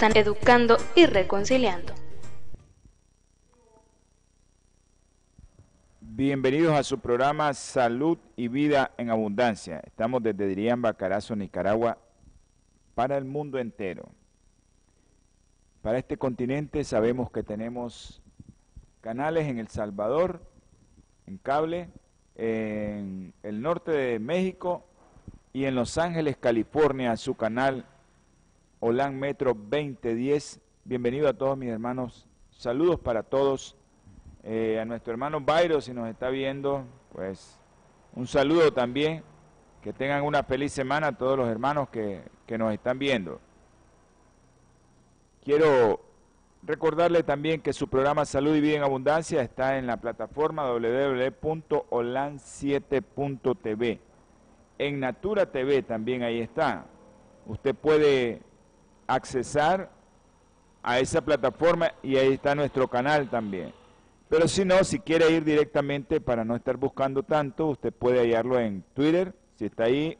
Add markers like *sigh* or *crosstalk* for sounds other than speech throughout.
San Educando y Reconciliando. Bienvenidos a su programa Salud y Vida en Abundancia. Estamos desde Diriamba, Carazo, Nicaragua, para el mundo entero. Para este continente sabemos que tenemos canales en El Salvador, en cable, en el norte de México y en Los Ángeles, California, su canal Olan Metro 2010. Bienvenido a todos mis hermanos. Saludos para todos. Eh, a nuestro hermano Byro, si nos está viendo, pues un saludo también. Que tengan una feliz semana a todos los hermanos que, que nos están viendo. Quiero recordarle también que su programa Salud y Vida en Abundancia está en la plataforma www.olan7.tv. En Natura TV también ahí está. Usted puede accesar a esa plataforma y ahí está nuestro canal también. Pero si no, si quiere ir directamente para no estar buscando tanto, usted puede hallarlo en Twitter, si está ahí,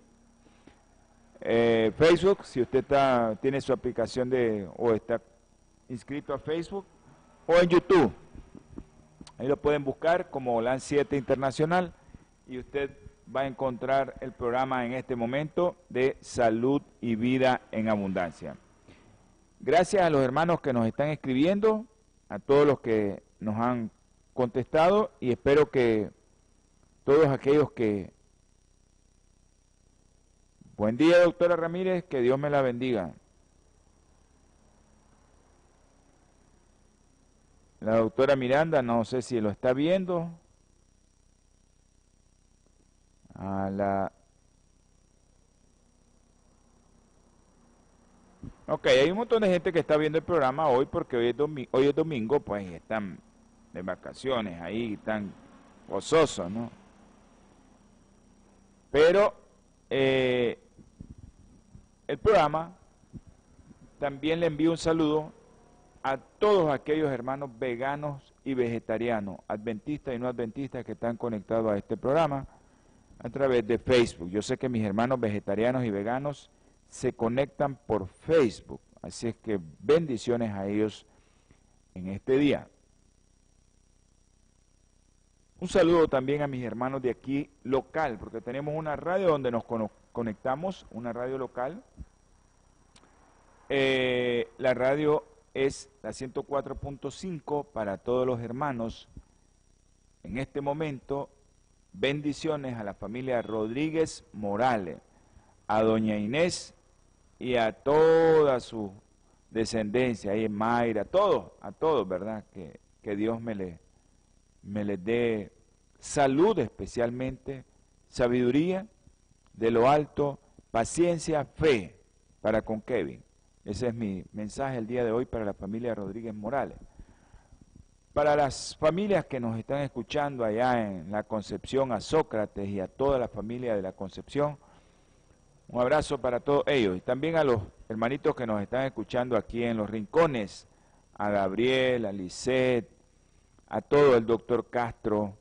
eh, Facebook, si usted está, tiene su aplicación de o está inscrito a Facebook, o en YouTube. Ahí lo pueden buscar como LAN 7 Internacional y usted va a encontrar el programa en este momento de salud y vida en abundancia. Gracias a los hermanos que nos están escribiendo, a todos los que nos han contestado y espero que todos aquellos que... Buen día, doctora Ramírez, que Dios me la bendiga. La doctora Miranda, no sé si lo está viendo. A la Ok, hay un montón de gente que está viendo el programa hoy porque hoy es, hoy es domingo, pues están de vacaciones ahí, están gozosos, ¿no? Pero eh, el programa también le envío un saludo a todos aquellos hermanos veganos y vegetarianos, adventistas y no adventistas que están conectados a este programa a través de Facebook. Yo sé que mis hermanos vegetarianos y veganos se conectan por Facebook. Así es que bendiciones a ellos en este día. Un saludo también a mis hermanos de aquí local, porque tenemos una radio donde nos conectamos, una radio local. Eh, la radio es la 104.5 para todos los hermanos. En este momento, bendiciones a la familia Rodríguez Morales, a doña Inés y a toda su descendencia, ahí en Mayra, a todos, a todos, ¿verdad? Que, que Dios me, le, me les dé salud especialmente, sabiduría de lo alto, paciencia, fe para con Kevin. Ese es mi mensaje el día de hoy para la familia Rodríguez Morales. Para las familias que nos están escuchando allá en la Concepción, a Sócrates y a toda la familia de la Concepción, un abrazo para todos ellos. Y también a los hermanitos que nos están escuchando aquí en los rincones, a Gabriel, a Lisette, a todo el doctor Castro,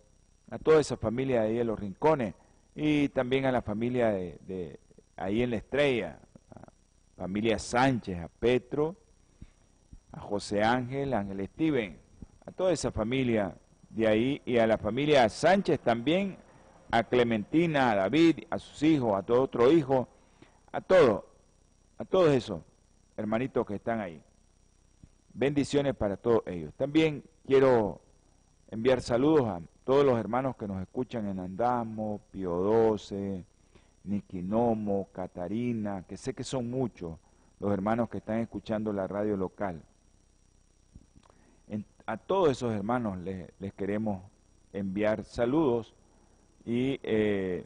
a toda esa familia de ahí en los rincones. Y también a la familia de, ahí en la estrella, a familia Sánchez, a Petro, a José Ángel, a Ángel Steven, a toda esa familia de ahí. Y a la familia Sánchez también, a Clementina, a David, a sus hijos, a todo otro hijo a todos, a todos esos hermanitos que están ahí. Bendiciones para todos ellos. También quiero enviar saludos a todos los hermanos que nos escuchan en Andamo, Pio 12, Niquinomo, Catarina, que sé que son muchos los hermanos que están escuchando la radio local. a todos esos hermanos les, queremos enviar saludos y eh,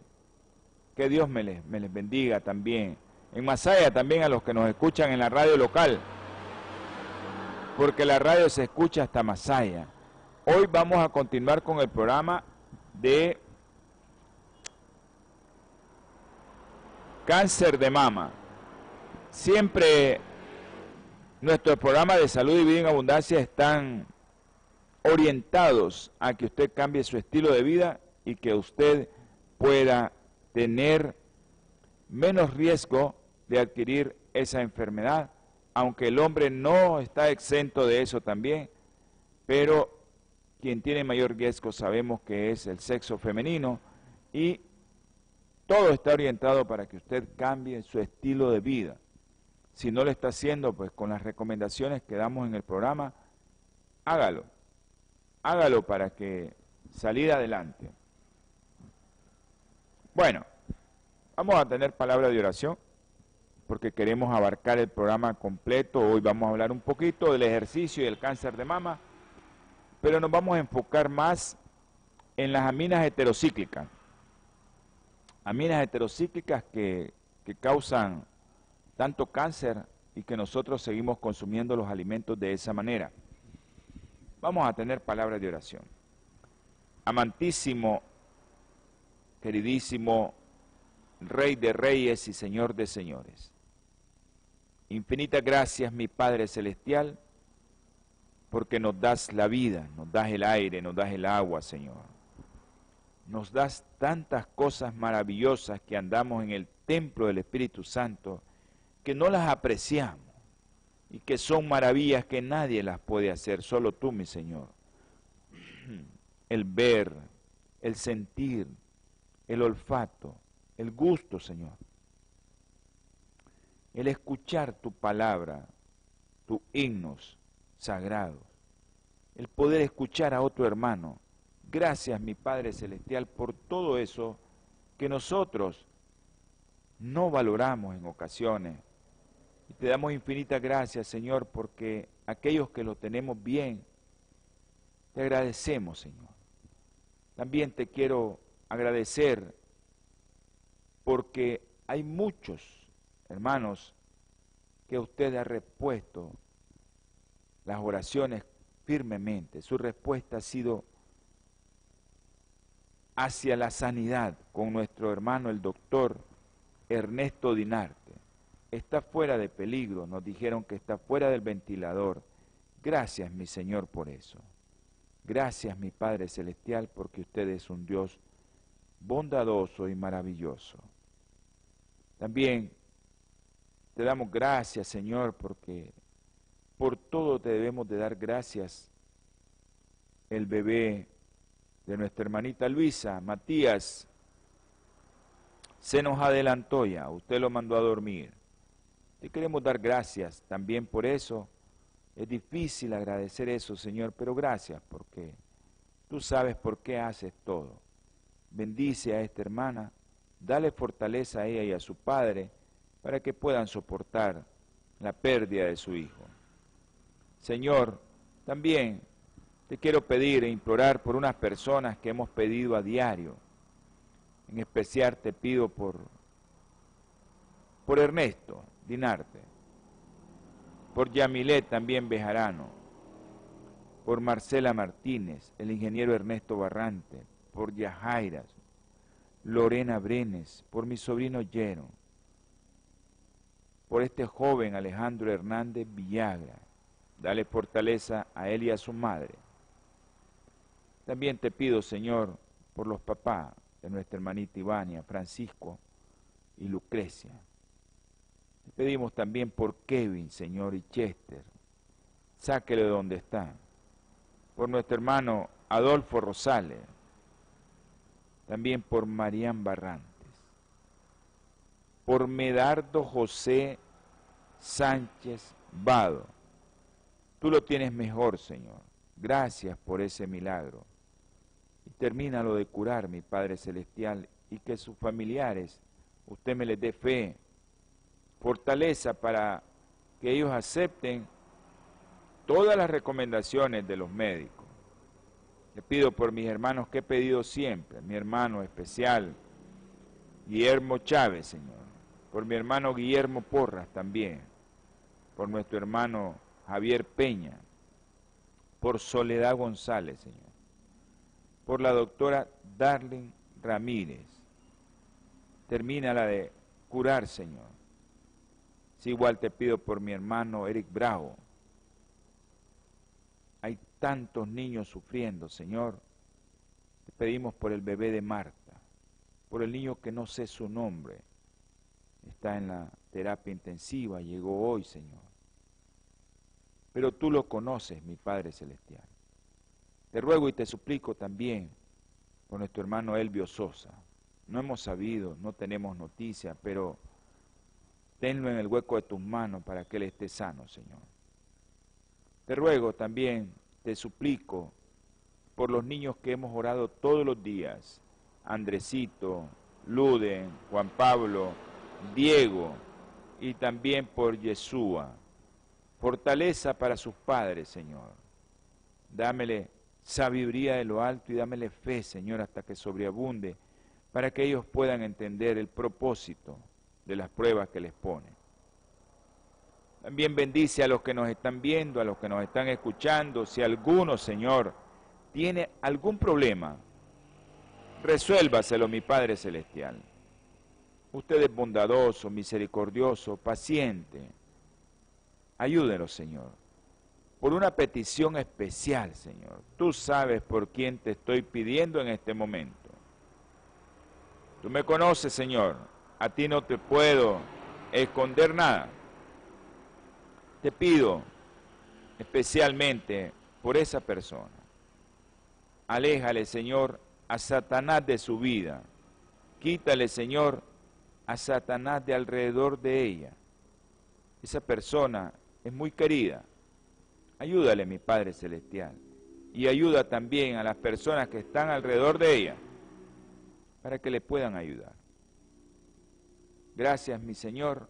que Dios me les, me les bendiga también. En Masaya también a los que nos escuchan en la radio local. porque la radio se escucha hasta Masaya. Hoy vamos a continuar con el programa de cáncer de mama. Siempre nuestros programas de salud y vida en abundancia están orientados a que usted cambie su estilo de vida y que usted pueda tener menos riesgo de adquirir esa enfermedad, aunque el hombre no está exento de eso también, pero quien tiene mayor riesgo sabemos que es el sexo femenino y todo está orientado para que usted cambie su estilo de vida. Si no lo está haciendo, pues con las recomendaciones que damos en el programa, hágalo. Hágalo para que salir adelante. Bueno, vamos a tener palabra de oración porque queremos abarcar el programa completo. Hoy vamos a hablar un poquito del ejercicio y del cáncer de mama, pero nos vamos a enfocar más en las aminas heterocíclicas aminas heterocíclicas que, que causan tanto cáncer y que nosotros seguimos consumiendo los alimentos de esa manera. Vamos a tener palabras de oración. Amantísimo, queridísimo Rey de Reyes y Señor de Señores. Infinitas gracias, mi Padre Celestial, porque nos das la vida, nos das el aire, nos das el agua, Señor nos das tantas cosas maravillosas que andamos en el templo del Espíritu Santo que no las apreciamos y que son maravillas que nadie las puede hacer, solo tú, mi Señor. *clears throat* El ver, el sentir, el olfato, el gusto, Señor. El escuchar tu palabra, tus himnos sagrados. El poder escuchar a otro hermano Gracias, mi Padre Celestial, por todo eso que nosotros no valoramos en ocasiones. Y te damos infinitas gracias, Señor, porque aquellos que lo tenemos bien, te agradecemos, Señor. También te quiero agradecer porque hay muchos hermanos que usted ha repuesto las oraciones firmemente. Su respuesta ha sido hacia la sanidad con nuestro hermano el doctor Ernesto Dinarte. Está fuera de peligro, nos dijeron que está fuera del ventilador. Gracias, mi Señor, por eso. Gracias, mi Padre Celestial, porque usted es un Dios bondadoso y maravilloso. También te damos gracias, Señor, porque por todo te debemos de dar gracias. El bebé de nuestra hermanita Luisa, Matías, se nos adelantó ya, usted lo mandó a dormir. Te queremos dar gracias también por eso. Es difícil agradecer eso, Señor, pero gracias porque tú sabes por qué haces todo. Bendice a esta hermana, dale fortaleza a ella y a su padre para que puedan soportar la pérdida de su hijo. Señor, también te quiero pedir e implorar por unas personas que hemos pedido a diario. En especial te pido por, por Ernesto Dinarte, por Yamilet también Bejarano, por Marcela Martínez, el ingeniero Ernesto Barrante, por Yajairas, Lorena Brenes, por mi sobrino Lleno, por este joven Alejandro Hernández Villagra. Dale fortaleza a él y a su madre también te pido, Señor, por los papás de nuestra hermanita Ivania, Francisco y Lucrecia. Te pedimos también por Kevin, Señor, y Chester. Sáquelo de donde está. Por nuestro hermano Adolfo Rosales. También por Marían Barrantes. Por Medardo José Sánchez Vado. Tú lo tienes mejor, Señor. Gracias por ese milagro y termina lo de curar, mi Padre Celestial, y que sus familiares, usted me les dé fe, fortaleza para que ellos acepten todas las recomendaciones de los médicos. Le pido por mis hermanos que he pedido siempre, mi hermano especial, Guillermo Chávez, Señor, por mi hermano Guillermo Porras también, por nuestro hermano Javier Peña, por Soledad González, Señor, por la doctora Darling Ramírez. Termina la de curar, Señor. Si igual te pido por mi hermano Eric Bravo. Tantos niños sufriendo, Señor. Te pedimos por el bebé de Marta, por el niño que no sé su nombre. Está en la terapia intensiva, llegó hoy, Señor. Pero tú lo conoces, mi Padre Celestial. Te ruego y te suplico también por nuestro hermano Elvio Sosa. No hemos sabido, no tenemos noticia, pero tenlo en el hueco de tus manos para que él esté sano, Señor. Te ruego también, te suplico, por los niños que hemos orado todos los días, Andresito, Luden, Juan Pablo, Diego, y también por Yeshua. Fortaleza para sus padres, Señor. Dámele sabiduría de lo alto y dámele fe, Señor, hasta que sobreabunde, para que ellos puedan entender el propósito de las pruebas que les pone. También bendice a los que nos están viendo, a los que nos están escuchando. Si alguno, Señor, tiene algún problema, resuélvaselo, mi Padre Celestial. Usted es bondadoso, misericordioso, paciente. Ayúdelo, Señor. Por una petición especial, Señor. Tú sabes por quién te estoy pidiendo en este momento. Tú me conoces, Señor. A ti no te puedo esconder nada. Te pido especialmente por esa persona. Aléjale, Señor, a Satanás de su vida. Quítale, Señor, a Satanás de alrededor de ella. Esa persona es muy querida. Ayúdale, mi Padre Celestial. Y ayuda también a las personas que están alrededor de ella para que le puedan ayudar. Gracias, mi Señor.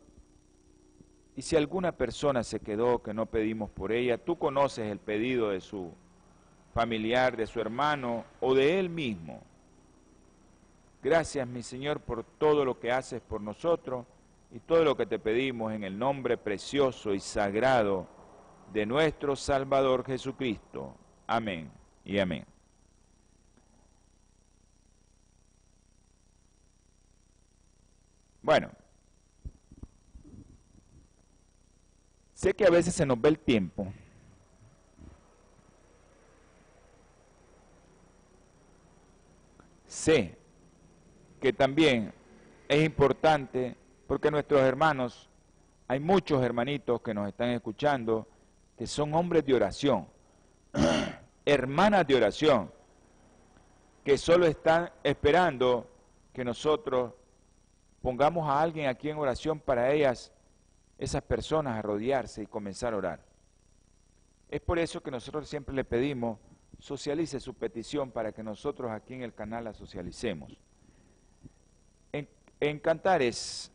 Y si alguna persona se quedó que no pedimos por ella, tú conoces el pedido de su familiar, de su hermano o de él mismo. Gracias, mi Señor, por todo lo que haces por nosotros y todo lo que te pedimos en el nombre precioso y sagrado de nuestro Salvador Jesucristo. Amén y amén. Bueno, sé que a veces se nos ve el tiempo. Sé que también es importante porque nuestros hermanos, hay muchos hermanitos que nos están escuchando que son hombres de oración, *clears throat* hermanas de oración, que solo están esperando que nosotros pongamos a alguien aquí en oración para ellas, esas personas, a rodearse y comenzar a orar. Es por eso que nosotros siempre le pedimos, socialice su petición para que nosotros aquí en el canal la socialicemos. En, en Cantares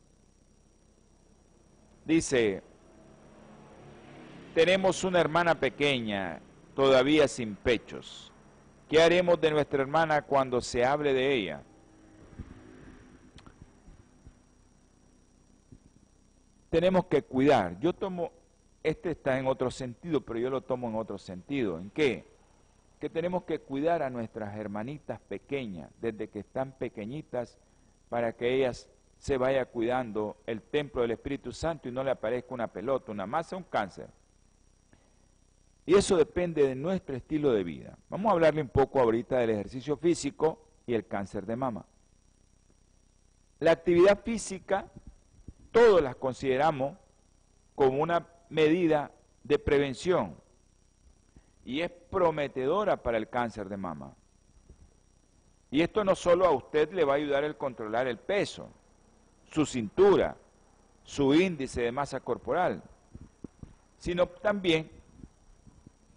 dice, tenemos una hermana pequeña, todavía sin pechos. ¿Qué haremos de nuestra hermana cuando se hable de ella? Tenemos que cuidar. Yo tomo, este está en otro sentido, pero yo lo tomo en otro sentido. ¿En qué? Que tenemos que cuidar a nuestras hermanitas pequeñas, desde que están pequeñitas, para que ellas se vaya cuidando el templo del Espíritu Santo y no le aparezca una pelota, una masa, un cáncer. Y eso depende de nuestro estilo de vida. Vamos a hablarle un poco ahorita del ejercicio físico y el cáncer de mama. La actividad física todos las consideramos como una medida de prevención y es prometedora para el cáncer de mama. Y esto no solo a usted le va a ayudar a controlar el peso, su cintura, su índice de masa corporal, sino también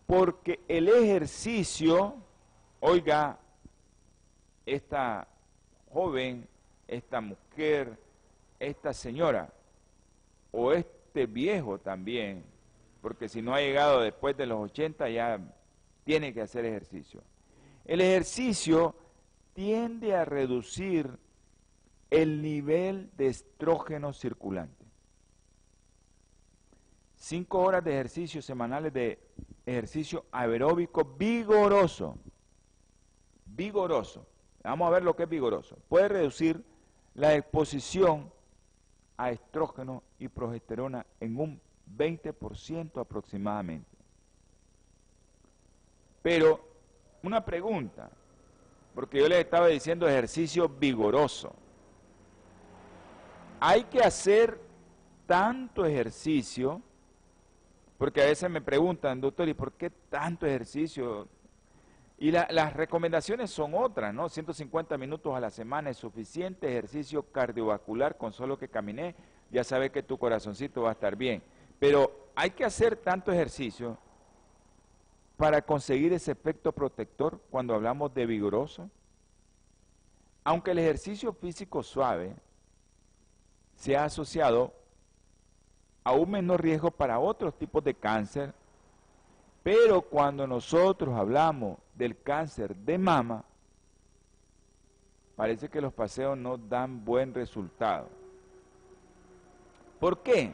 porque el ejercicio, oiga, esta joven, esta mujer, esta señora o este viejo también, porque si no ha llegado después de los 80 ya tiene que hacer ejercicio. El ejercicio tiende a reducir el nivel de estrógeno circulante. Cinco horas de ejercicio semanales de ejercicio aeróbico vigoroso. Vigoroso. Vamos a ver lo que es vigoroso. Puede reducir la exposición a estrógeno y progesterona en un 20% aproximadamente. Pero una pregunta, porque yo les estaba diciendo ejercicio vigoroso. Hay que hacer tanto ejercicio, porque a veces me preguntan, doctor, ¿y por qué tanto ejercicio? Y las recomendaciones son otras, ¿no? 150 minutos a la semana es suficiente, ejercicio cardiovascular con solo que caminé, ya sabes que tu corazoncito va a estar bien. Pero hay que hacer tanto ejercicio para conseguir ese efecto protector cuando hablamos de vigoroso. Aunque el ejercicio físico suave se ha asociado a un menor riesgo para otros tipos de cáncer, pero cuando nosotros hablamos del cáncer de mama, parece que los paseos no dan buen resultado. ¿Por qué?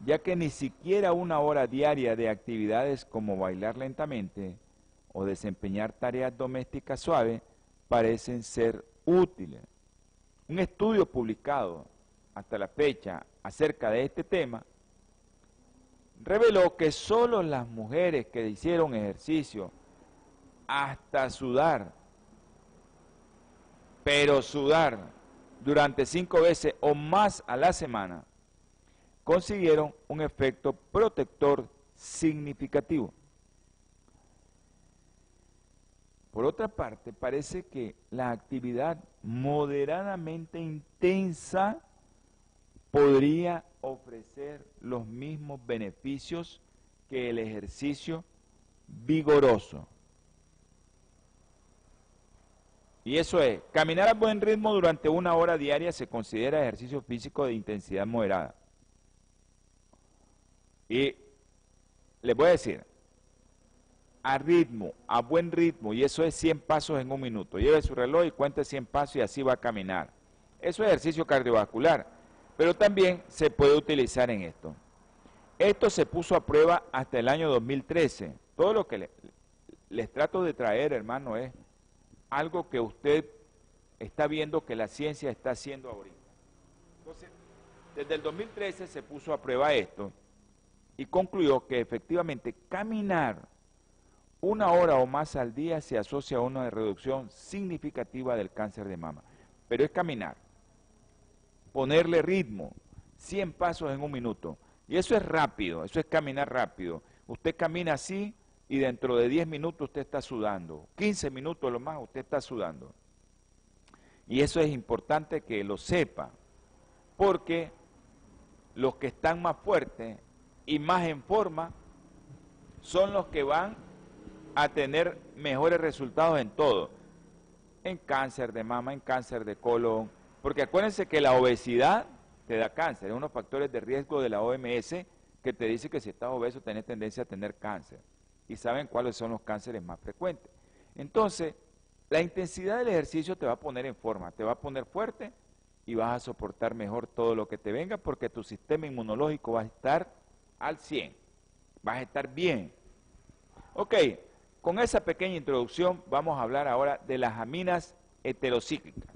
Ya que ni siquiera una hora diaria de actividades como bailar lentamente o desempeñar tareas domésticas suaves parecen ser útiles. Un estudio publicado hasta la fecha acerca de este tema reveló que solo las mujeres que hicieron ejercicio hasta sudar, pero sudar durante cinco veces o más a la semana, consiguieron un efecto protector significativo. Por otra parte, parece que la actividad moderadamente intensa podría ofrecer los mismos beneficios que el ejercicio vigoroso. Y eso es, caminar a buen ritmo durante una hora diaria se considera ejercicio físico de intensidad moderada. Y les voy a decir, a ritmo, a buen ritmo, y eso es 100 pasos en un minuto. Lleve su reloj y cuente 100 pasos y así va a caminar. Eso es ejercicio cardiovascular pero también se puede utilizar en esto. Esto se puso a prueba hasta el año 2013. Todo lo que les trato de traer, hermano, es algo que usted está viendo que la ciencia está haciendo ahorita. Entonces, desde el 2013 se puso a prueba esto y concluyó que efectivamente caminar una hora o más al día se asocia a una reducción significativa del cáncer de mama. Pero es caminar ponerle ritmo, 100 pasos en un minuto. Y eso es rápido, eso es caminar rápido. Usted camina así y dentro de 10 minutos usted está sudando. 15 minutos lo más usted está sudando. Y eso es importante que lo sepa, porque los que están más fuertes y más en forma son los que van a tener mejores resultados en todo. En cáncer de mama, en cáncer de colon, porque acuérdense que la obesidad te da cáncer, es uno de los factores de riesgo de la OMS que te dice que si estás obeso tenés tendencia a tener cáncer. Y saben cuáles son los cánceres más frecuentes. Entonces, la intensidad del ejercicio te va a poner en forma, te va a poner fuerte y vas a soportar mejor todo lo que te venga porque tu sistema inmunológico va a estar al 100, vas a estar bien. Ok, con esa pequeña introducción vamos a hablar ahora de las aminas heterocíclicas.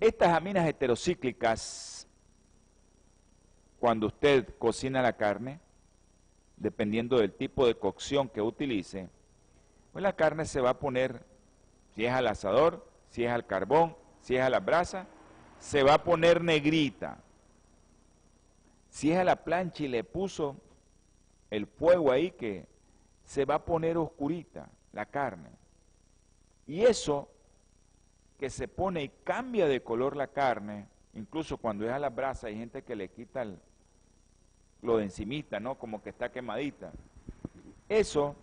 Estas aminas heterocíclicas, cuando usted cocina la carne, dependiendo del tipo de cocción que utilice, pues la carne se va a poner, si es al asador, si es al carbón, si es a la brasa, se va a poner negrita. Si es a la plancha y le puso el fuego ahí que se va a poner oscurita la carne. Y eso que se pone y cambia de color la carne, incluso cuando es a la brasa hay gente que le quita de encimita, ¿no? Como que está quemadita. Eso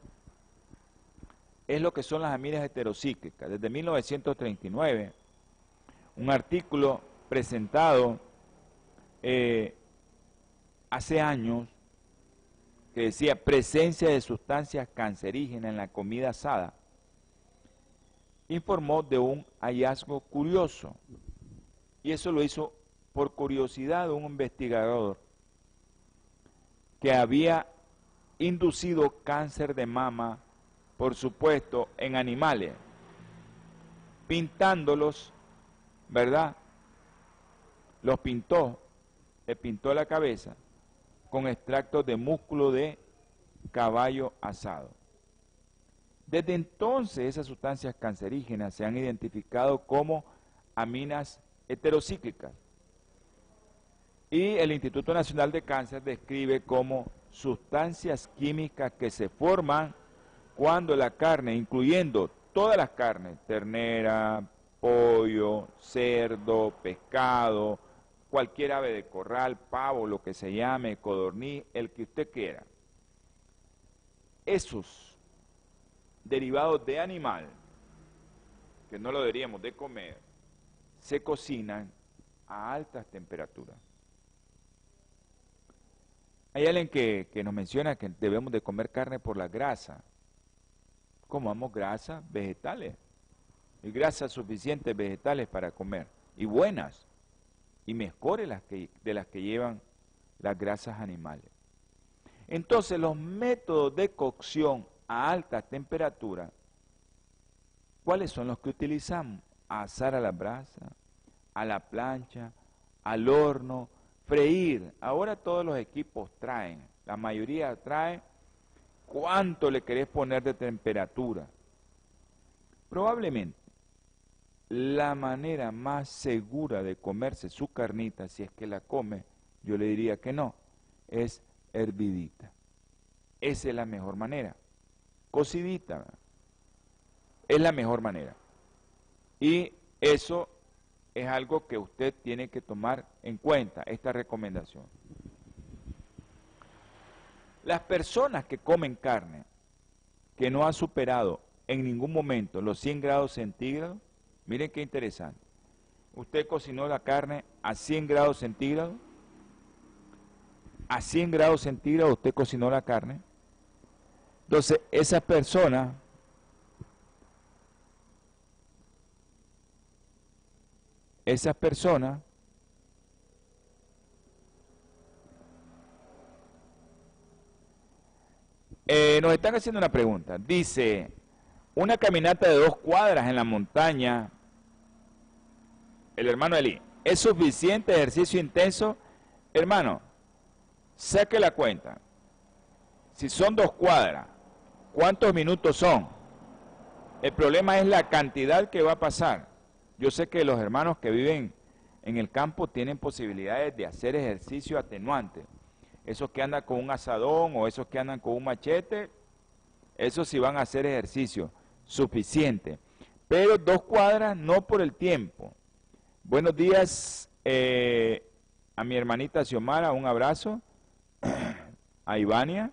es lo que son las aminas heterocíclicas. Desde 1939, un artículo presentado eh, hace años que decía presencia de sustancias cancerígenas en la comida asada informó de un hallazgo curioso. Y eso lo hizo por curiosidad un investigador que había inducido cáncer de mama, por supuesto, en animales, pintándolos, ¿verdad? Los pintó, le pintó la cabeza con extractos de músculo de caballo asado. Desde entonces esas sustancias cancerígenas se han identificado como aminas heterocíclicas y el Instituto Nacional de Cáncer describe como sustancias químicas que se forman cuando la carne, incluyendo todas las carnes, ternera, pollo, cerdo, pescado, cualquier ave de corral, pavo, lo que se llame, codorní, el que usted quiera. Esos derivados de animal, que no lo deberíamos de comer, se cocinan a altas temperaturas. Hay alguien que, nos menciona que debemos de comer carne por la grasa. Comamos grasa vegetales. Y grasas suficientes vegetales para comer. Y buenas. Y mejores las que, de las que llevan las grasas animales. Entonces los métodos de cocción a alta temperatura, ¿cuáles son los que utilizamos? asar a la brasa, a la plancha, al horno, Ahora todos los equipos traen, la mayoría trae cuánto le querés poner de temperatura. Probablemente la manera más segura de comerse su carnita, si es que la come, yo le diría que no, es hervidita. Esa es la mejor manera. Cocidita. Es la mejor manera. Y eso es algo que usted tiene que tomar en cuenta, esta recomendación. Las personas que comen carne que no ha superado en ningún momento los 100 grados centígrados, miren qué interesante. Usted cocinó la carne a 100 grados centígrados, a 100 grados centígrados usted cocinó la carne. Entonces, esa persona esas personas eh, nos están haciendo una pregunta. Dice, una caminata de dos cuadras en la montaña, el hermano Eli, ¿es suficiente ejercicio intenso? Hermano, saque la cuenta. Si son dos cuadras, ¿cuántos minutos son? El problema es la cantidad que va a pasar. Yo sé que los hermanos que viven en el campo tienen posibilidades de hacer ejercicio atenuante. Esos que andan con un asadón o esos que andan con un machete, esos sí van a hacer ejercicio suficiente. Pero dos cuadras no por el tiempo. Buenos días eh, a mi hermanita Xiomara, un abrazo. *clears throat* A Ivania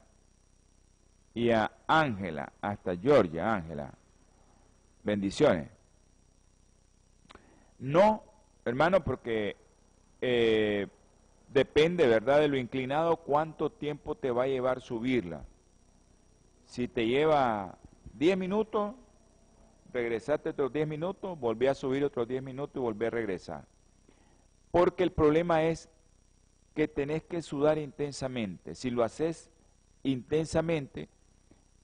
y a Ángela, hasta Georgia, Ángela. Bendiciones. No, hermano, porque eh, depende, ¿verdad?, de lo inclinado, cuánto tiempo te va a llevar subirla. Si te lleva 10 minutos, regresaste otros 10 minutos, volví a subir otros 10 minutos y volví a regresar. Porque el problema es que tenés que sudar intensamente. Si lo haces intensamente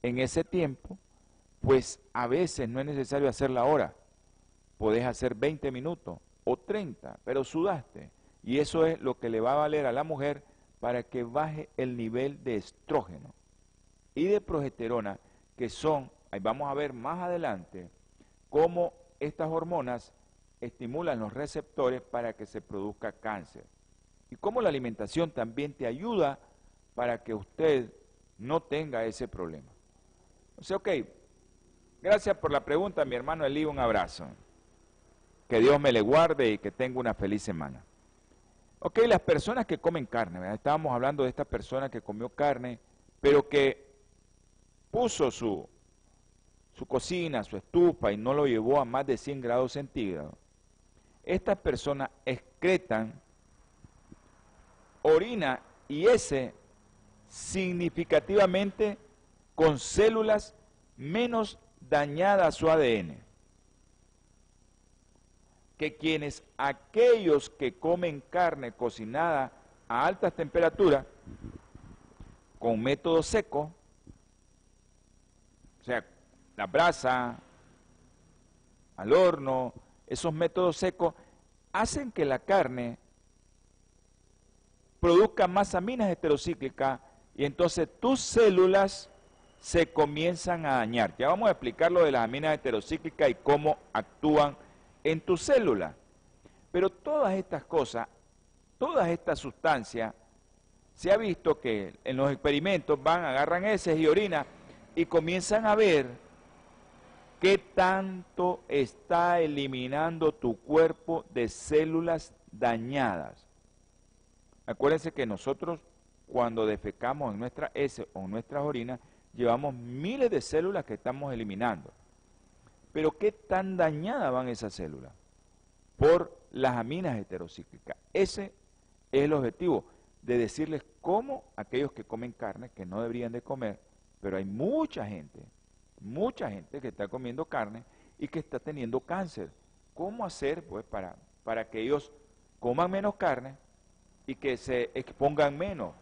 en ese tiempo, pues a veces no es necesario hacerla ahora podés hacer 20 minutos o 30, pero sudaste. Y eso es lo que le va a valer a la mujer para que baje el nivel de estrógeno y de progesterona, que son, ahí vamos a ver más adelante, cómo estas hormonas estimulan los receptores para que se produzca cáncer. Y cómo la alimentación también te ayuda para que usted no tenga ese problema. O sea, ok, gracias por la pregunta, mi hermano Eli, un abrazo. Que Dios me le guarde y que tenga una feliz semana. Ok, las personas que comen carne, estábamos hablando de esta persona que comió carne, pero que puso su, su cocina, su estufa y no lo llevó a más de 100 grados centígrados. Estas personas excretan orina y ese significativamente con células menos dañadas a su ADN que quienes aquellos que comen carne cocinada a altas temperaturas con método seco, o sea, la brasa, al horno, esos métodos secos, hacen que la carne produzca más aminas heterocíclicas y entonces tus células se comienzan a dañar. Ya vamos a explicar lo de las aminas heterocíclicas y cómo actúan en tu célula. Pero todas estas cosas, todas estas sustancias, se ha visto que en los experimentos van, agarran heces y orina y comienzan a ver qué tanto está eliminando tu cuerpo de células dañadas. Acuérdense que nosotros cuando defecamos en nuestra heces o en nuestras orinas, llevamos miles de células que estamos eliminando. Pero ¿qué tan dañadas van esas células? Por las aminas heterocíclicas. Ese es el objetivo de decirles cómo aquellos que comen carne, que no deberían de comer, pero hay mucha gente, mucha gente que está comiendo carne y que está teniendo cáncer. ¿Cómo hacer pues para, para que ellos coman menos carne y que se expongan menos?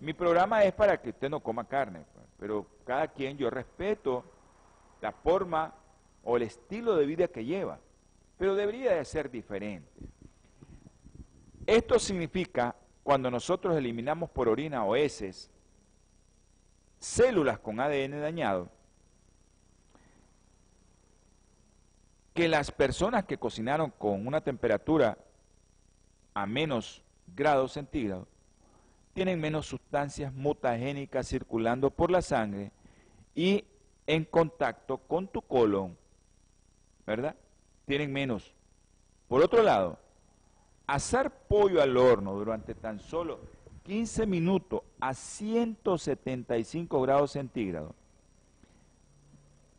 Mi programa es para que usted no coma carne, pues, pero cada quien yo respeto la forma o el estilo de vida que lleva, pero debería de ser diferente. Esto significa cuando nosotros eliminamos por orina o heces células con ADN dañado, que las personas que cocinaron con una temperatura a menos grados centígrados tienen menos sustancias mutagénicas circulando por la sangre y en contacto con tu colon, ¿verdad? Tienen menos. Por otro lado, Asar pollo al horno durante tan solo 15 minutos a 175 grados centígrados,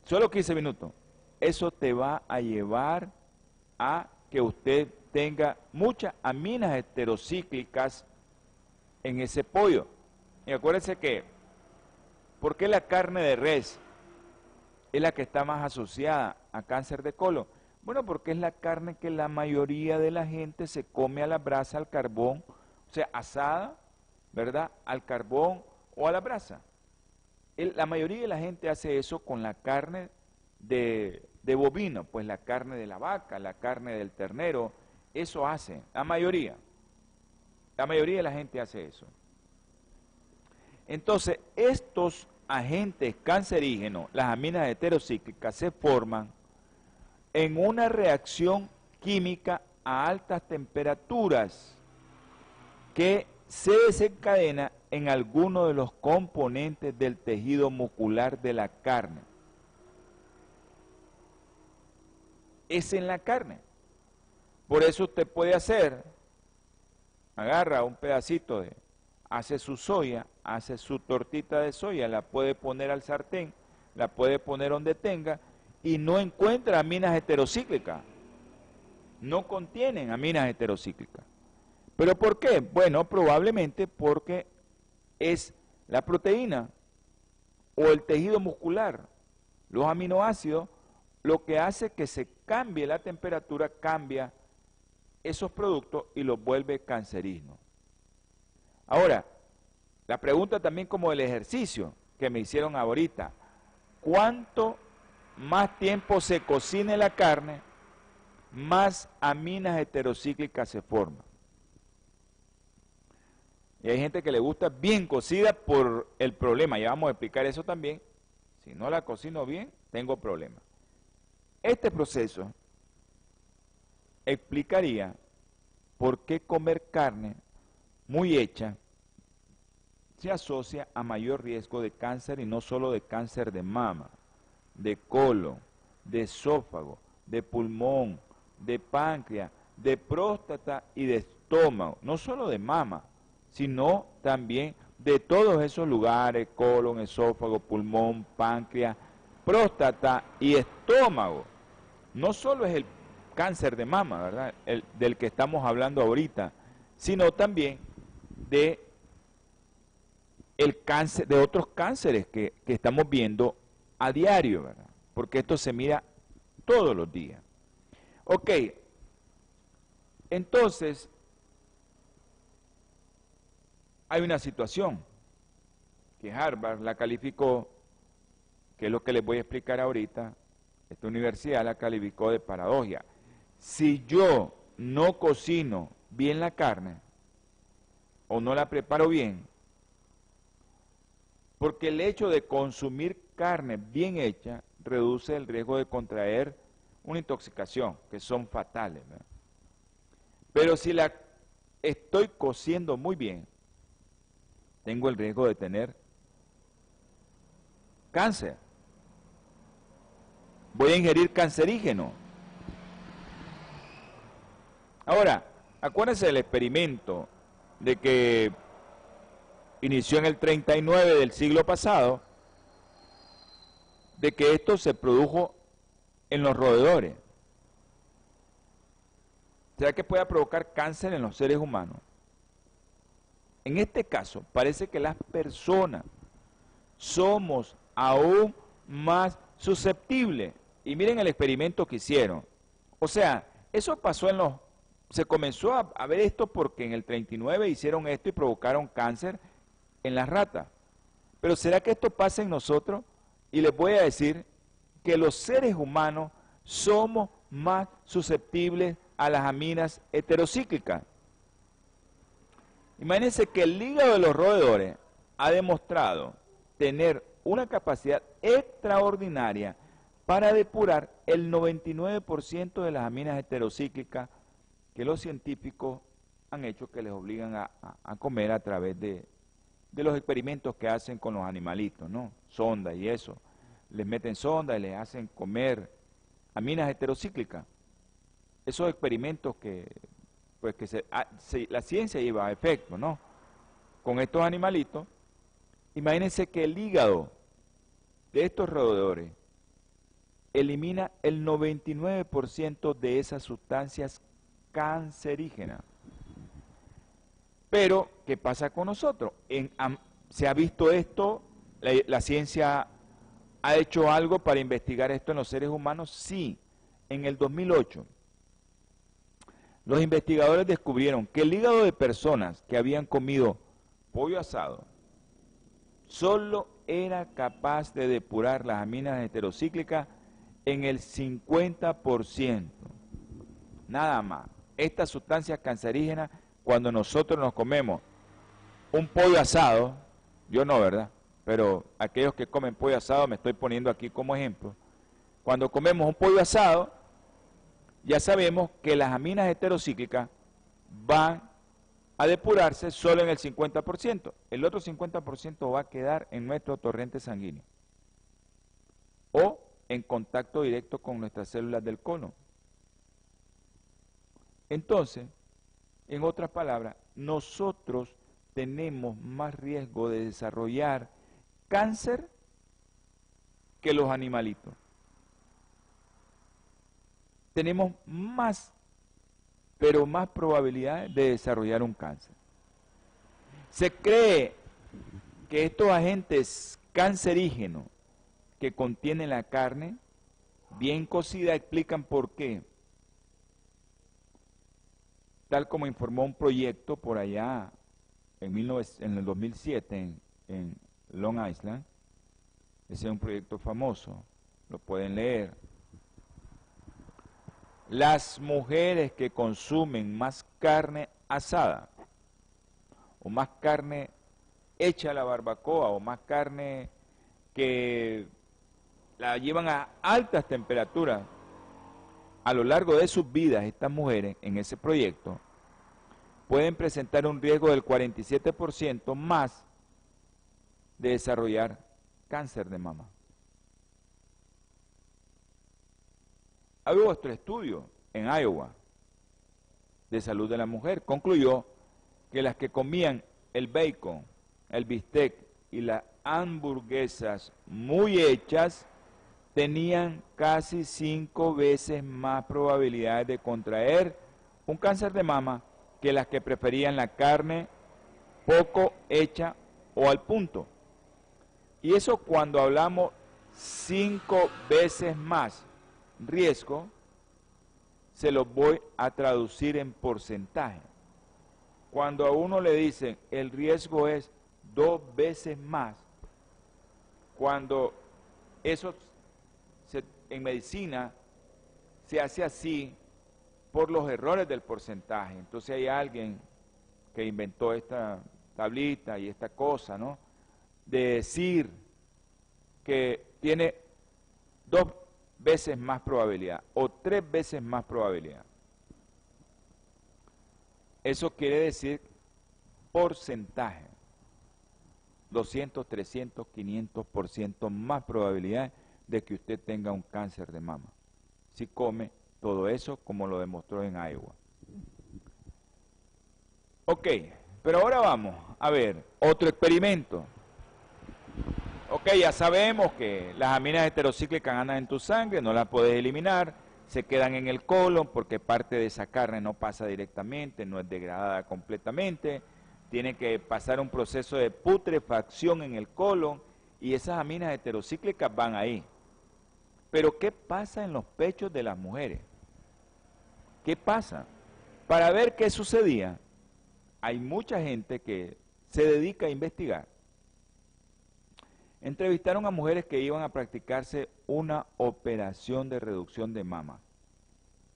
solo 15 minutos, eso te va a llevar a que usted tenga muchas aminas heterocíclicas en ese pollo. Y acuérdense que, ¿por qué la carne de res es la que está más asociada a cáncer de colon? Bueno, porque es la carne que la mayoría de la gente se come a la brasa, al carbón, o sea, asada, ¿verdad? Al carbón o a la brasa. la mayoría de la gente hace eso con la carne de, bovino, pues la carne de la vaca, la carne del ternero, eso hace, la mayoría. La mayoría de la gente hace eso. Entonces, estos agentes cancerígenos, las aminas heterocíclicas, se forman en una reacción química a altas temperaturas que se desencadena en alguno de los componentes del tejido muscular de la carne. Es en la carne. Por eso usted puede hacer, agarra un pedacito de, hace su soya, hace su tortita de soya, la puede poner al sartén, la puede poner donde tenga, y no encuentra aminas heterocíclicas. No contienen aminas heterocíclicas. ¿Pero por qué? Bueno, probablemente porque es la proteína o el tejido muscular, los aminoácidos, lo que hace que se cambie la temperatura, cambia esos productos y los vuelve cancerígenos. Ahora, la pregunta también como el ejercicio que me hicieron ahorita, ¿cuánto más tiempo se cocine la carne, más aminas heterocíclicas se forman. Y hay gente que le gusta bien cocida por el problema, ya vamos a explicar eso también. Si no la cocino bien, tengo problemas. Este proceso explicaría por qué comer carne muy hecha se asocia a mayor riesgo de cáncer y no solo de cáncer de mama de colon, de esófago, de pulmón, de páncreas, de próstata y de estómago, no solo de mama, sino también de todos esos lugares, colon, esófago, pulmón, páncreas, próstata y estómago. No solo es el cáncer de mama, ¿verdad? El, del que estamos hablando ahorita, sino también de el cáncer, de otros cánceres que, que estamos viendo a diario, ¿verdad? Porque esto se mira todos los días. Ok, entonces hay una situación. que Harvard la calificó, que es lo que les voy a explicar ahorita, esta universidad la calificó de paradoja. Si yo no cocino bien la carne o no la preparo bien, porque el hecho de consumir carne bien hecha reduce el riesgo de contraer una intoxicación, que son fatales. Pero si la estoy cociendo muy bien, tengo el riesgo de tener cáncer. Voy a ingerir cancerígeno. Ahora, acuérdense del experimento de que inició en el 39 del siglo pasado, de que esto se produjo en los roedores. ¿Será que pueda provocar cáncer en los seres humanos? En este caso, parece que las personas somos aún más susceptibles. Y miren el experimento que hicieron. O sea, eso pasó en los... Se comenzó a, a ver esto porque en el 39 hicieron esto y provocaron cáncer en las ratas. Pero ¿será que esto pasa en nosotros? Y les voy a decir que los seres humanos somos más susceptibles a las aminas heterocíclicas. Imagínense que el hígado de los roedores ha demostrado tener una capacidad extraordinaria para depurar el 99% de las aminas heterocíclicas que los científicos han hecho que les obligan a, a comer a través de, de los experimentos que hacen con los animalitos, ¿no? Sonda y eso. Les meten sonda y les hacen comer aminas heterocíclicas. Esos experimentos que, pues que ah, la ciencia lleva a efecto, ¿no? Con estos animalitos, imagínense que el hígado de estos roedores elimina el 99% de esas sustancias cancerígenas. Pero, ¿qué pasa con nosotros? se ha visto esto, la, ciencia ha hecho algo para investigar esto en los seres humanos. Sí, en el 2008 los investigadores descubrieron que el hígado de personas que habían comido pollo asado solo era capaz de depurar las aminas heterocíclicas en el 50%. Nada más. Estas sustancias cancerígenas cuando nosotros nos comemos un pollo asado, yo no, ¿verdad? Pero aquellos que comen pollo asado, me estoy poniendo aquí como ejemplo, cuando comemos un pollo asado, ya sabemos que las aminas heterocíclicas van a depurarse solo en el 50%. El otro 50% va a quedar en nuestro torrente sanguíneo o en contacto directo con nuestras células del colon. Entonces, en otras palabras, nosotros tenemos más riesgo de desarrollar cáncer que los animalitos. Tenemos más, pero más probabilidades de desarrollar un cáncer. Se cree que estos agentes cancerígenos que contienen la carne, bien cocida, explican por qué tal como informó un proyecto por allá en, en el 2007 en, Long Island. Ese es un proyecto famoso, lo pueden leer. Las mujeres que consumen más carne asada o más carne hecha a la barbacoa o más carne que la llevan a altas temperaturas a lo largo de sus vidas, estas mujeres en ese proyecto pueden presentar un riesgo del 47% más de desarrollar cáncer de mama. Había otro estudio en Iowa de salud de la mujer. Concluyó que las que comían el bacon, el bistec y las hamburguesas muy hechas tenían casi cinco veces más probabilidades de contraer un cáncer de mama que las que preferían la carne poco hecha o al punto. Y eso cuando hablamos cinco veces más riesgo, se lo voy a traducir en porcentaje. Cuando a uno le dicen el riesgo es dos veces más, cuando eso en medicina se hace así por los errores del porcentaje. Entonces hay alguien que inventó esta tablita y esta cosa, ¿no? De decir que tiene dos veces más probabilidad o tres veces más probabilidad. Eso quiere decir porcentaje. 200, 300, 500% más probabilidad de que usted tenga un cáncer de mama. Si come todo eso como lo demostró en Iowa. Ok, pero ahora vamos a ver otro experimento. Ok, ya sabemos que las aminas heterocíclicas andan en tu sangre, no las puedes eliminar, se quedan en el colon porque parte de esa carne no pasa directamente, no es degradada completamente, tiene que pasar un proceso de putrefacción en el colon y esas aminas heterocíclicas van ahí. Pero ¿qué pasa en los pechos de las mujeres? ¿Qué pasa? Para ver qué sucedía, hay mucha gente que se dedica a investigar. Entrevistaron a mujeres que iban a practicarse una operación de reducción de mama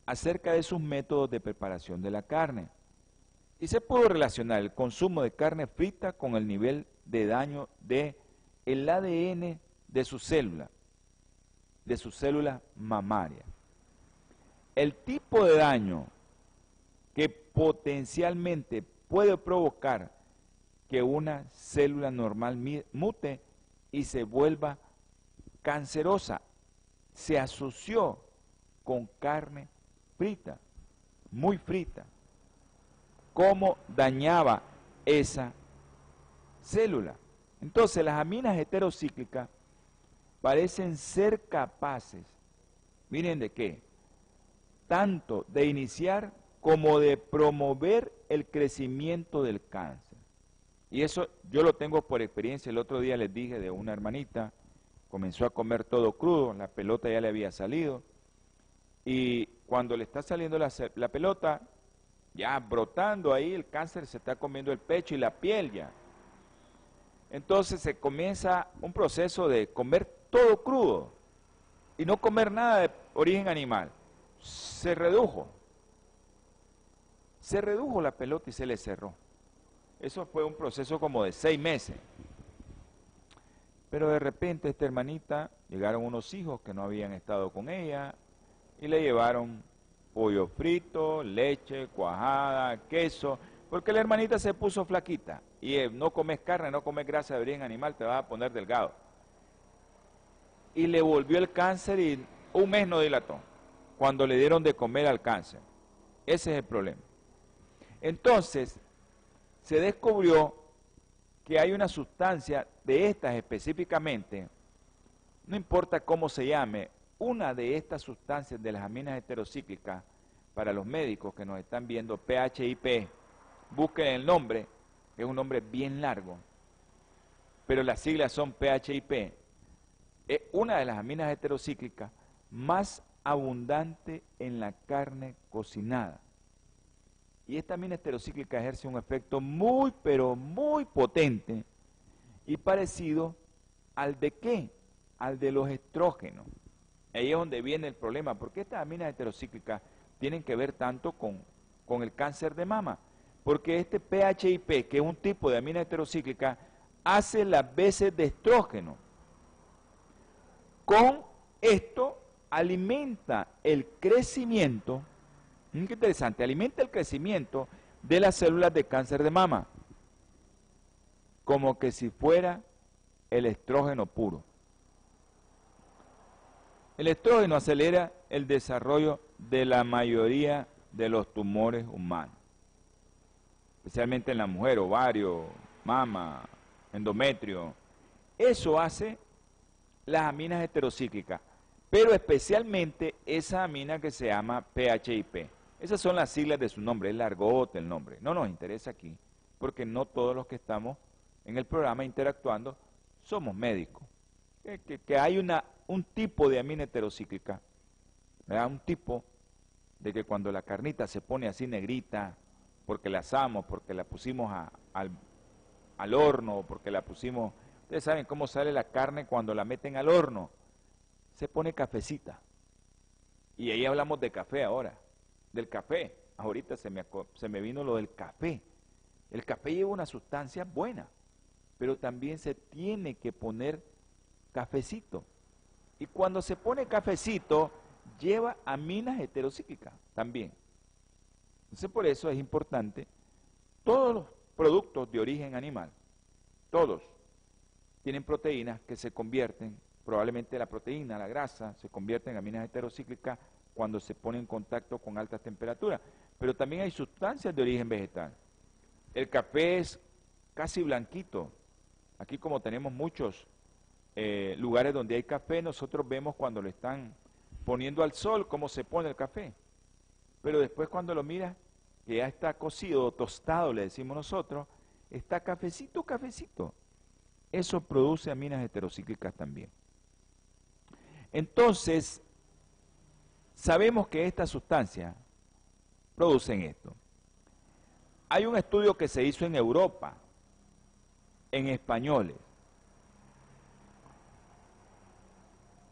acerca de sus métodos de preparación de la carne. Y se pudo relacionar el consumo de carne frita con el nivel de daño de ADN de su célula, de su célula mamaria. El tipo de daño que potencialmente puede provocar que una célula normal mute y se vuelva cancerosa se asoció con carne frita, muy frita. ¿Cómo dañaba esa célula? Entonces las aminas heterocíclicas parecen ser capaces, miren de qué, tanto de iniciar como de promover el crecimiento del cáncer. Y eso yo lo tengo por experiencia. El otro día les dije de una hermanita, comenzó a comer todo crudo, la pelota ya le había salido. Y cuando le está saliendo la, pelota, ya brotando ahí, el cáncer se está comiendo el pecho y la piel ya. Entonces se comienza un proceso de comer todo crudo y no comer nada de origen animal. Se redujo. Se redujo la pelota y se le cerró. Eso fue un proceso como de seis meses. Pero de repente esta hermanita, llegaron unos hijos que no habían estado con ella y le llevaron pollo frito, leche, cuajada, queso, porque la hermanita se puso flaquita y eh, no comes carne, no comes grasa de origen animal, te vas a poner delgado. Y le volvió el cáncer y un mes no dilató, cuando le dieron de comer al cáncer. Ese es el problema. Entonces, se descubrió que hay una sustancia de estas específicamente, no importa cómo se llame, una de estas sustancias de las aminas heterocíclicas, para los médicos que nos están viendo, PHIP, busquen el nombre, es un nombre bien largo, pero las siglas son PHIP, es una de las aminas heterocíclicas más abundante en la carne cocinada. Y esta amina heterocíclica ejerce un efecto muy, pero muy potente y parecido al de qué? Al de los estrógenos. Ahí es donde viene el problema, porque estas aminas heterocíclicas tienen que ver tanto con, con el cáncer de mama. Porque este PHIP, que es un tipo de amina heterocíclica, hace las veces de estrógeno. Con esto alimenta el crecimiento qué interesante, alimenta el crecimiento de las células de cáncer de mama, como que si fuera el estrógeno puro. El estrógeno acelera el desarrollo de la mayoría de los tumores humanos, especialmente en la mujer, ovario, mama, endometrio. Eso hace las aminas heterocíclicas, pero especialmente esa amina que se llama PHIP. Esas son las siglas de su nombre, es largote el nombre. No nos interesa aquí, porque no todos los que estamos en el programa interactuando somos médicos. Que, hay una, un tipo de amina heterocíclica, un tipo de que cuando la carnita se pone así negrita, porque la asamos, porque la pusimos al, al horno, porque la pusimos Ustedes saben cómo sale la carne cuando la meten al horno. Se pone cafecita. Y ahí hablamos de café ahora, del café. Ahorita se me, se me vino lo del café. El café lleva una sustancia buena, pero también se tiene que poner cafecito. Y cuando se pone cafecito, lleva aminas heterocíclicas también. Entonces por eso es importante, todos los productos de origen animal, todos, tienen proteínas que se convierten, probablemente la proteína, la grasa, se convierte en aminas heterocíclicas cuando se pone en contacto con altas temperaturas. Pero también hay sustancias de origen vegetal. El café es casi blanquito. Aquí como tenemos muchos eh, lugares donde hay café, nosotros vemos cuando lo están poniendo al sol cómo se pone el café. Pero después cuando lo miras, que ya está cocido, tostado, le decimos nosotros, está cafecito, cafecito. Eso produce aminas heterocíclicas también. Entonces, sabemos que estas sustancias producen esto. Hay un estudio que se hizo en Europa, en españoles,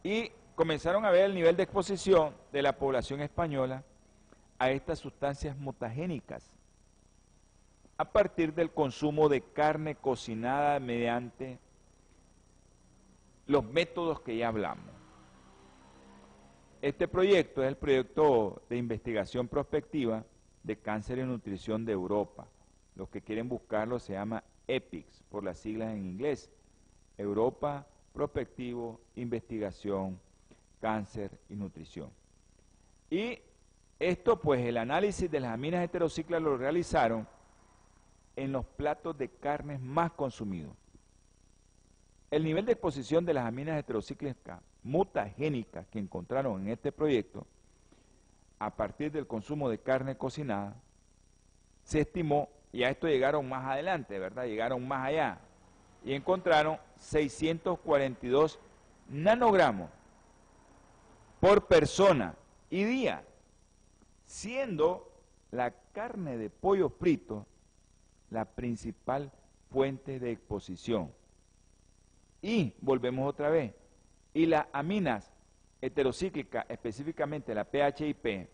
y comenzaron a ver el nivel de exposición de la población española a estas sustancias mutagénicas a partir del consumo de carne cocinada mediante los métodos que ya hablamos. Este proyecto es el proyecto de investigación prospectiva de cáncer y nutrición de Europa. Los que quieren buscarlo se llama EPICS, por las siglas en inglés. Europa prospectivo, investigación, cáncer y nutrición. Y esto, pues, el análisis de las aminas heterociclas lo realizaron en los platos de carnes más consumidos. El nivel de exposición de las aminas heterocíclicas mutagénicas que encontraron en este proyecto, a partir del consumo de carne cocinada, se estimó, y a esto llegaron más adelante, ¿verdad? Llegaron más allá, y encontraron 642 nanogramos por persona y día, siendo la carne de pollo frito la principal fuente de exposición. Y volvemos otra vez, y las aminas heterocíclicas, específicamente la PHIP,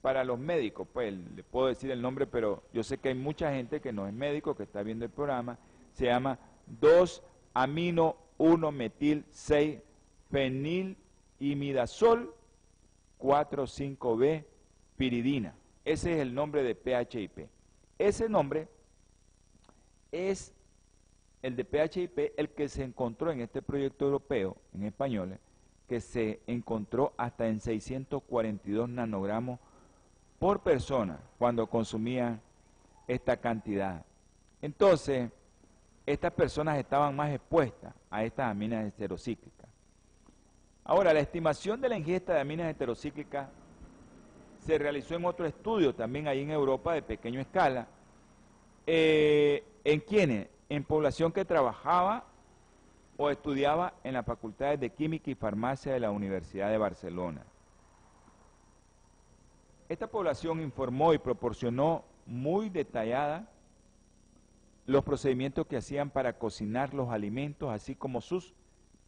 para los médicos, pues le puedo decir el nombre, pero yo sé que hay mucha gente que no es médico, que está viendo el programa, se llama 2 amino 1 metil 6 fenil imidazol 4,5-B piridina. Ese es el nombre de PHIP. Ese nombre es el de PHIP, el que se encontró en este proyecto europeo, en español, que se encontró hasta en 642 nanogramos por persona cuando consumían esta cantidad. Entonces, estas personas estaban más expuestas a estas aminas heterocíclicas. Ahora, la estimación de la ingesta de aminas heterocíclicas se realizó en otro estudio también ahí en Europa de pequeña escala. Eh, ¿En quiénes? En población que trabajaba o estudiaba en las facultades de Química y Farmacia de la Universidad de Barcelona. Esta población informó y proporcionó muy detallada los procedimientos que hacían para cocinar los alimentos, así como sus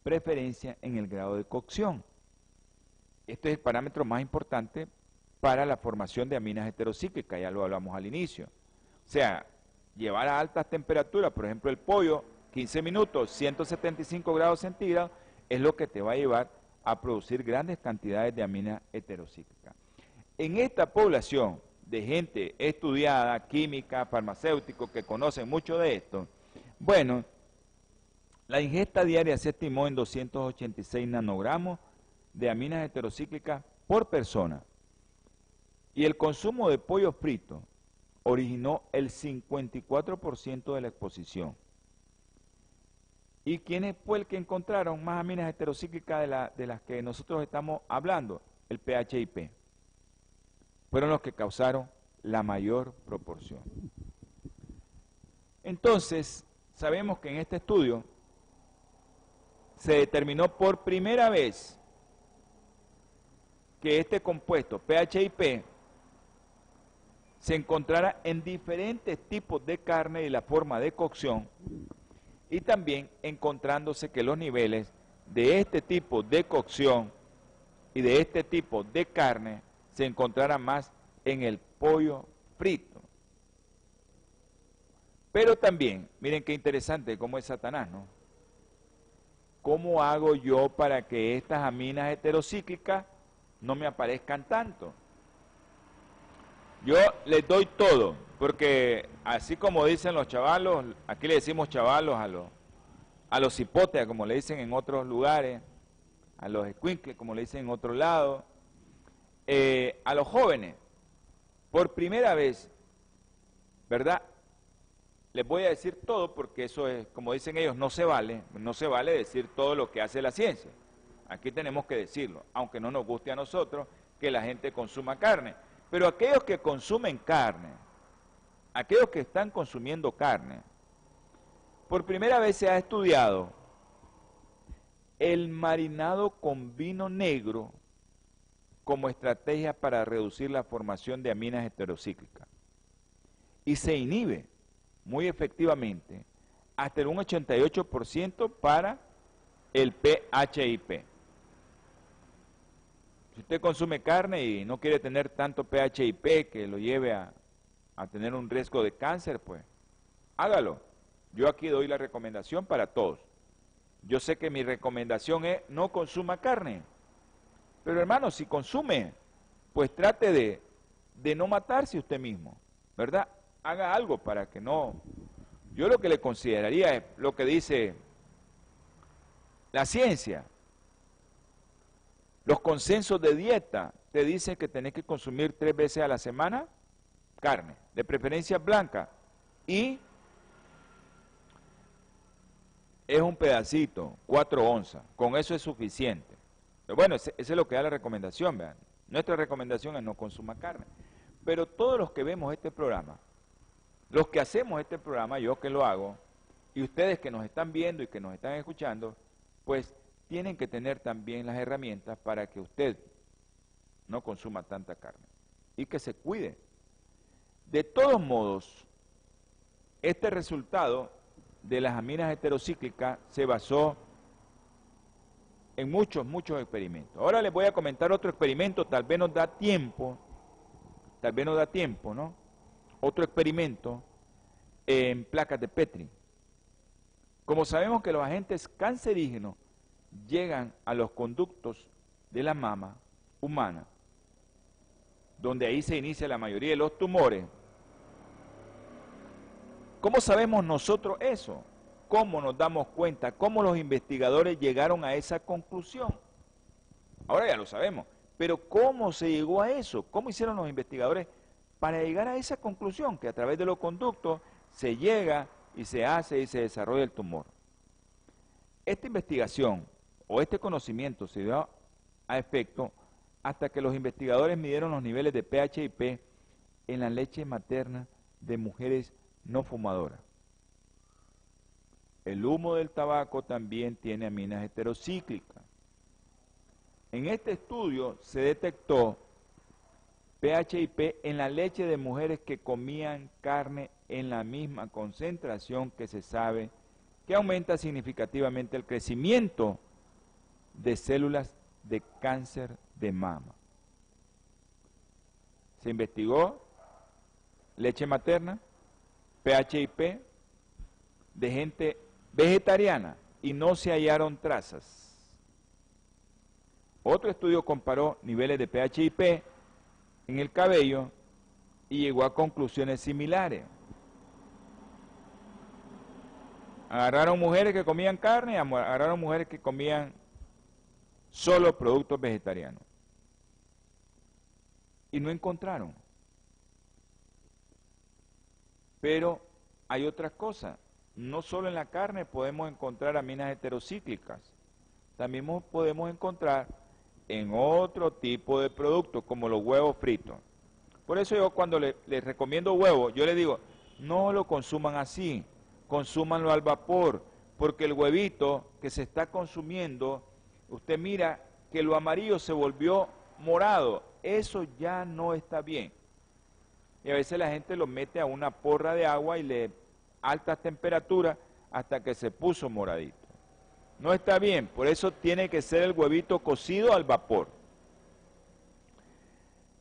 preferencias en el grado de cocción. Este es el parámetro más importante para la formación de aminas heterocíclicas, ya lo hablamos al inicio. O sea, llevar a altas temperaturas, por ejemplo el pollo, 15 minutos, 175 grados centígrados, es lo que te va a llevar a producir grandes cantidades de aminas heterocíclicas. En esta población, de gente estudiada, química, farmacéutico, que conocen mucho de esto, bueno, la ingesta diaria se estimó en 286 nanogramos de aminas heterocíclicas por persona. Y el consumo de pollo frito originó el 54% de la exposición. ¿Y quién fue el que encontraron más aminas heterocíclicas de, de las que nosotros estamos hablando? El PHIP fueron los que causaron la mayor proporción. Entonces, sabemos que en este estudio se determinó por primera vez que este compuesto PHIP se encontrara en diferentes tipos de carne y la forma de cocción y también encontrándose que los niveles de este tipo de cocción y de este tipo de carne se encontraran más en el pollo frito. Pero también, miren qué interesante cómo es Satanás, ¿no? ¿Cómo hago yo para que estas aminas heterocíclicas no me aparezcan tanto? Yo les doy todo, porque así como dicen los chavalos, aquí le decimos chavalos a los, a los como le dicen en otros lugares, a los escuincles, como le dicen en otro lado, eh, a los jóvenes, por primera vez, ¿verdad? Les voy a decir todo porque eso es, como dicen ellos, no se vale, no se vale decir todo lo que hace la ciencia. Aquí tenemos que decirlo, aunque no nos guste a nosotros que la gente consuma carne. Pero aquellos que consumen carne, aquellos que están consumiendo carne, por primera vez se ha estudiado el marinado con vino negro como estrategia para reducir la formación de aminas heterocíclicas. Y se inhibe muy efectivamente hasta un 88% para el PHIP. Si usted consume carne y no quiere tener tanto PHIP que lo lleve a, tener un riesgo de cáncer, pues hágalo. Yo aquí doy la recomendación para todos. Yo sé que mi recomendación es no consuma carne. Pero hermano, si consume, pues trate de, de no matarse usted mismo, ¿verdad? Haga algo para que no... Yo lo que le consideraría es lo que dice la ciencia. Los consensos de dieta te dicen que tenés que consumir tres veces a la semana carne, de preferencia blanca, y es un pedacito, cuatro onzas, con eso es suficiente. Pero bueno, ese, es lo que da la recomendación, vean. Nuestra recomendación es no consuma carne. Pero todos los que vemos este programa, los que hacemos este programa, yo que lo hago, y ustedes que nos están viendo y que nos están escuchando, pues tienen que tener también las herramientas para que usted no consuma tanta carne y que se cuide. De todos modos, este resultado de las aminas heterocíclicas se basó en muchos, muchos experimentos. Ahora les voy a comentar otro experimento, tal vez nos da tiempo, tal vez nos da tiempo, ¿no? Otro experimento en placas de Petri. Como sabemos que los agentes cancerígenos llegan a los conductos de la mama humana, donde ahí se inicia la mayoría de los tumores. ¿Cómo sabemos nosotros eso? ¿Cómo nos damos cuenta? ¿Cómo los investigadores llegaron a esa conclusión? Ahora ya lo sabemos, pero ¿cómo se llegó a eso? ¿Cómo hicieron los investigadores para llegar a esa conclusión? Que a través de los conductos se llega y se hace y se desarrolla el tumor. Esta investigación o este conocimiento se dio a efecto hasta que los investigadores midieron los niveles de pH y P en la leche materna de mujeres no fumadoras. El humo del tabaco también tiene aminas heterocíclicas. En este estudio se detectó pH y P en la leche de mujeres que comían carne en la misma concentración que se sabe que aumenta significativamente el crecimiento de células de cáncer de mama. Se investigó leche materna, PHIP, de gente vegetariana y no se hallaron trazas. Otro estudio comparó niveles de PHIP en el cabello y llegó a conclusiones similares. Agarraron mujeres que comían carne, agarraron mujeres que comían solo productos vegetarianos. Y no encontraron. Pero hay otras cosas. No solo en la carne podemos encontrar aminas heterocíclicas, también podemos encontrar en otro tipo de productos como los huevos fritos. Por eso yo cuando les recomiendo huevos, yo les digo, no lo consuman así, consúmanlo al vapor, porque el huevito que se está consumiendo usted mira que lo amarillo se volvió morado, eso ya no está bien. Y a veces la gente lo mete a una porra de agua y le altas temperaturas hasta que se puso moradito. No está bien, por eso tiene que ser el huevito cocido al vapor.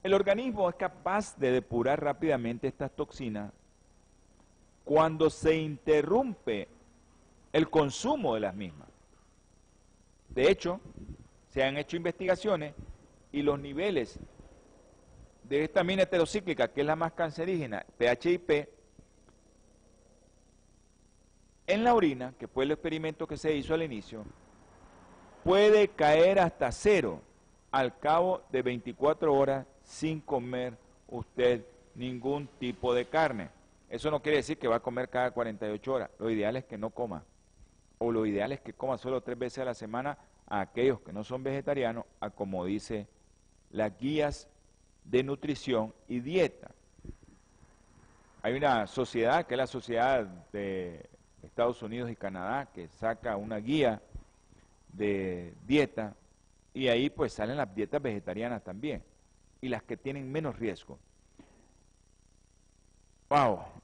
El organismo es capaz de depurar rápidamente estas toxinas cuando se interrumpe el consumo de las mismas. De hecho, se han hecho investigaciones y los niveles de esta mina heterocíclica, que es la más cancerígena, PHIP, en la orina, que fue el experimento que se hizo al inicio, puede caer hasta cero al cabo de 24 horas sin comer usted ningún tipo de carne. Eso no quiere decir que va a comer cada 48 horas. Lo ideal es que no coma. O lo ideal es que coma solo tres veces a la semana a aquellos que no son vegetarianos, a como dice las guías de nutrición y dieta. Hay una sociedad, que es la Sociedad de Estados Unidos y Canadá, que saca una guía de dieta y ahí pues salen las dietas vegetarianas también y las que tienen menos riesgo. Wow.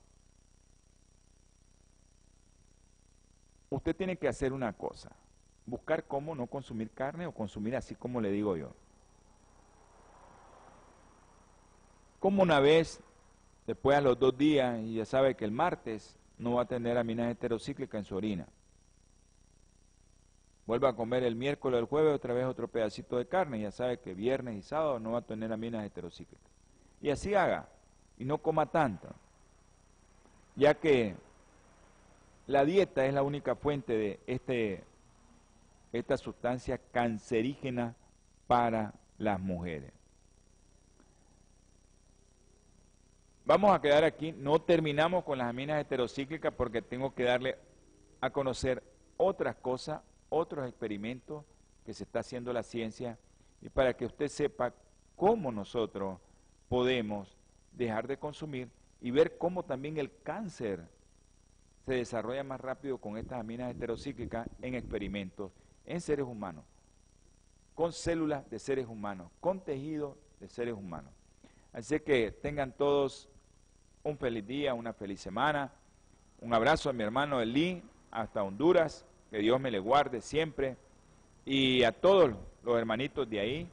Usted tiene que hacer una cosa, buscar cómo no consumir carne o consumir así como le digo yo. Como una vez, después a los dos días, y ya sabe que el martes no va a tener aminas heterocíclicas en su orina. Vuelva a comer el miércoles o el jueves otra vez otro pedacito de carne, ya sabe que viernes y sábado no va a tener aminas heterocíclicas. Y así haga, y no coma tanto, ya que la dieta es la única fuente de este, esta sustancia cancerígena para las mujeres. Vamos a quedar aquí, no terminamos con las aminas heterocíclicas porque tengo que darle a conocer otras cosas, otros experimentos que se está haciendo la ciencia y para que usted sepa cómo nosotros podemos dejar de consumir y ver cómo también el cáncer se desarrolla más rápido con estas aminas heterocíclicas en experimentos en seres humanos, con células de seres humanos, con tejidos de seres humanos. Así que tengan todos un feliz día, una feliz semana. Un abrazo a mi hermano Elí hasta Honduras, que Dios me le guarde siempre. Y a todos los hermanitos de ahí,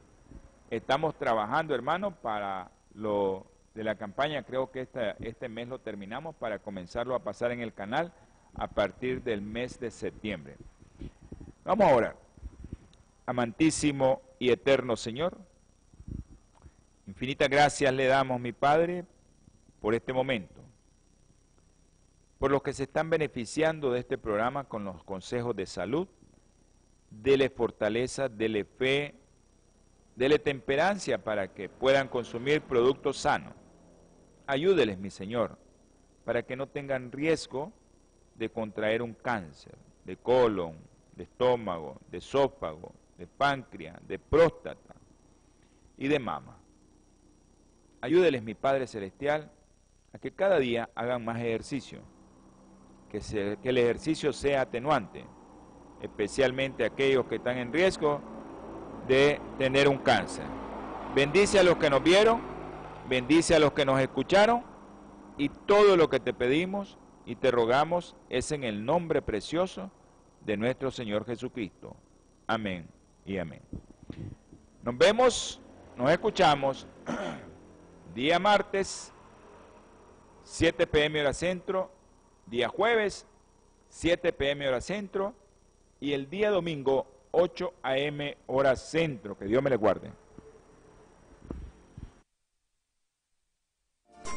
estamos trabajando, hermano, para lo de la campaña. Creo que este mes lo terminamos para comenzarlo a pasar en el canal a partir del mes de septiembre. Vamos a orar. Amantísimo y eterno Señor, infinitas gracias le damos, mi Padre, por este momento, por los que se están beneficiando de este programa con los consejos de salud, dele fortaleza, dele fe, dele temperancia para que puedan consumir productos sanos. Ayúdeles, mi Señor, para que no tengan riesgo de contraer un cáncer de colon, de estómago, de esófago, de páncreas, de próstata y de mama. Ayúdeles, mi Padre Celestial, a que cada día hagan más ejercicio, que, que el ejercicio sea atenuante, especialmente aquellos que están en riesgo de tener un cáncer. Bendice a los que nos vieron, bendice a los que nos escucharon y todo lo que te pedimos y te rogamos es en el nombre precioso de nuestro Señor Jesucristo. Amén y amén. Nos vemos, nos escuchamos *clears throat* día martes 7 pm hora centro, día jueves, 7 pm hora centro, y el día domingo, 8 am hora centro. Que Dios me le guarde.